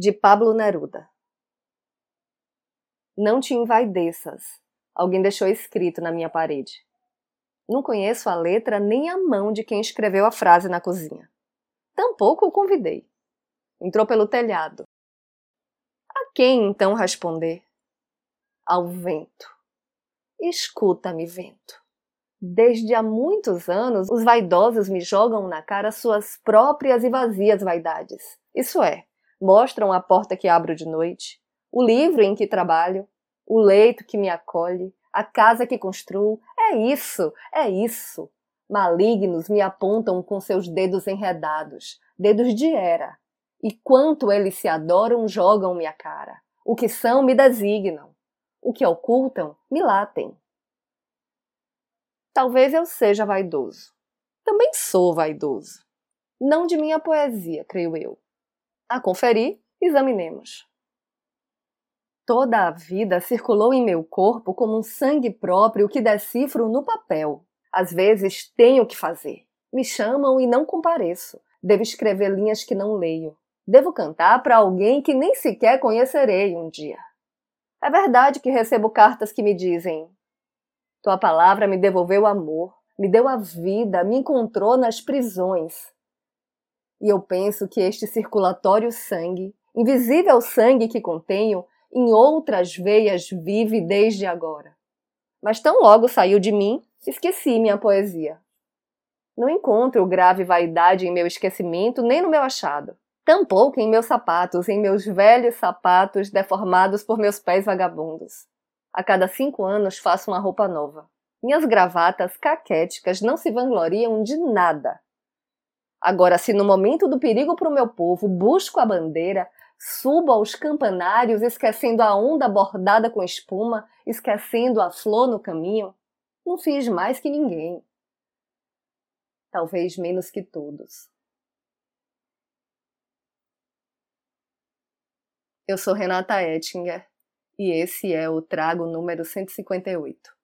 de Pablo Neruda. Não te envaideças, alguém deixou escrito na minha parede. Não conheço a letra nem a mão de quem escreveu a frase na cozinha. Tampouco o convidei. Entrou pelo telhado. A quem então responder? Ao vento. Escuta-me, vento. Desde há muitos anos, os vaidosos me jogam na cara suas próprias e vazias vaidades. Isso é, mostram a porta que abro de noite, o livro em que trabalho, o leito que me acolhe, a casa que construo. É isso, é isso. Malignos me apontam com seus dedos enredados, dedos de era. E quanto eles se adoram, jogam-me a cara. O que são, me designam. O que ocultam, me latem. Talvez eu seja vaidoso. Também sou vaidoso. Não de minha poesia, creio eu, a conferir, examinemos. Toda a vida circulou em meu corpo como um sangue próprio que decifro no papel. Às vezes tenho que fazer. Me chamam e não compareço. Devo escrever linhas que não leio. Devo cantar para alguém que nem sequer conhecerei um dia. É verdade que recebo cartas que me dizem: Tua palavra me devolveu amor, me deu a vida, me encontrou nas prisões. E eu penso que este circulatório sangue, invisível sangue que contenho, em outras veias vive desde agora. Mas tão logo saiu de mim, esqueci minha poesia. Não encontro grave vaidade em meu esquecimento nem no meu achado. Tampouco em meus sapatos, em meus velhos sapatos deformados por meus pés vagabundos. A cada cinco anos faço uma roupa nova. Minhas gravatas caquéticas não se vangloriam de nada. Agora, se no momento do perigo para o meu povo busco a bandeira, subo aos campanários esquecendo a onda bordada com espuma, esquecendo a flor no caminho, não fiz mais que ninguém. Talvez menos que todos. Eu sou Renata Ettinger e esse é o Trago número 158.